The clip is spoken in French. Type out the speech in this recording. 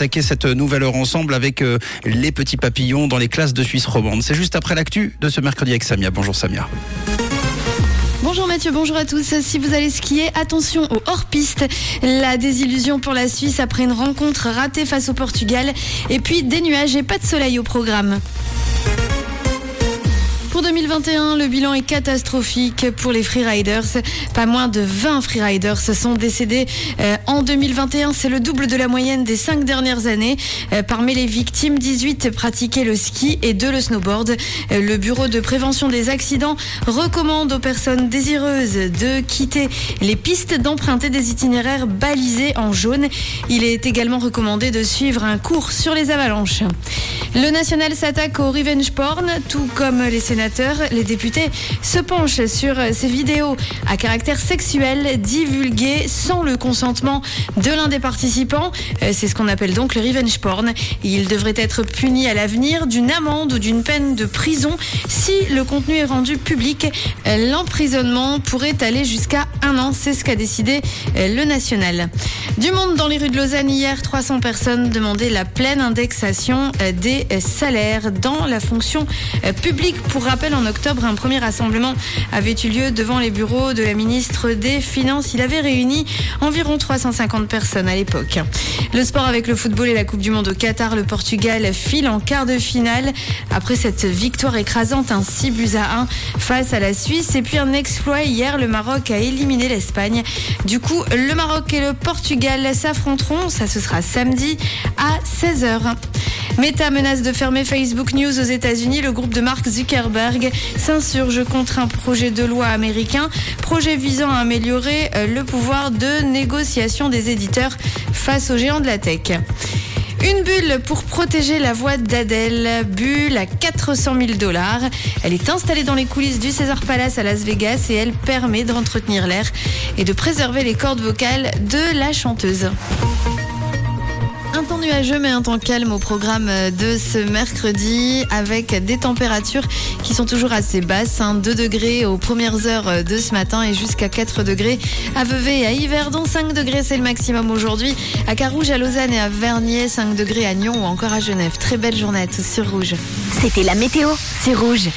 attaquer cette nouvelle heure ensemble avec euh, les petits papillons dans les classes de Suisse romande. C'est juste après l'actu de ce mercredi avec Samia. Bonjour Samia. Bonjour Mathieu, bonjour à tous. Si vous allez skier, attention au hors-piste. La désillusion pour la Suisse après une rencontre ratée face au Portugal. Et puis des nuages et pas de soleil au programme. Pour 2021, le bilan est catastrophique pour les freeriders. Pas moins de 20 freeriders sont décédés euh, en 2021. C'est le double de la moyenne des cinq dernières années. Euh, parmi les victimes, 18 pratiquaient le ski et 2 le snowboard. Euh, le Bureau de prévention des accidents recommande aux personnes désireuses de quitter les pistes d'emprunter des itinéraires balisés en jaune. Il est également recommandé de suivre un cours sur les avalanches. Le national s'attaque au revenge porn, tout comme les sénateurs. Les députés se penchent sur ces vidéos à caractère sexuel divulguées sans le consentement de l'un des participants. Euh, c'est ce qu'on appelle donc le revenge porn. Il devrait être puni à l'avenir d'une amende ou d'une peine de prison si le contenu est rendu public. Euh, l'emprisonnement pourrait aller jusqu'à un an. C'est ce qu'a décidé euh, le national. Du monde dans les rues de Lausanne hier, 300 personnes demandaient la pleine indexation des salaires dans la fonction euh, publique. Pour rappel, en octobre, un premier rassemblement avait eu lieu devant les bureaux de la ministre des Finances. Il avait réuni environ 350 personnes à l'époque. Le sport avec le football et la Coupe du Monde au Qatar, le Portugal file en quart de finale après cette victoire écrasante, un 6 buts à 1 face à la Suisse. Et puis un exploit hier, le Maroc a éliminé l'Espagne. Du coup, le Maroc et le Portugal s'affronteront. Ça, ce sera samedi à 16h. Meta menace de fermer Facebook News aux États-Unis. Le groupe de Mark Zuckerberg s'insurge contre un projet de loi américain, projet visant à améliorer euh, le pouvoir de négociation des éditeurs face aux géants de la tech. Une bulle pour protéger la voix d'Adèle. Bulle à 400 000 dollars. Elle est installée dans les coulisses du César Palace à Las Vegas et elle permet d'entretenir l'air et de préserver les cordes vocales de la chanteuse. Un temps nuageux mais un temps calme au programme de ce mercredi avec des températures qui sont toujours assez basses. 2 hein. degrés aux premières heures de ce matin et jusqu'à 4 degrés à Vevey à Yverdon. 5 degrés c'est le maximum aujourd'hui. À Carouge, à Lausanne et à Vernier. 5 degrés à Nyon ou encore à Genève. Très belle journée à tous sur Rouge. C'était la météo, c'est Rouge.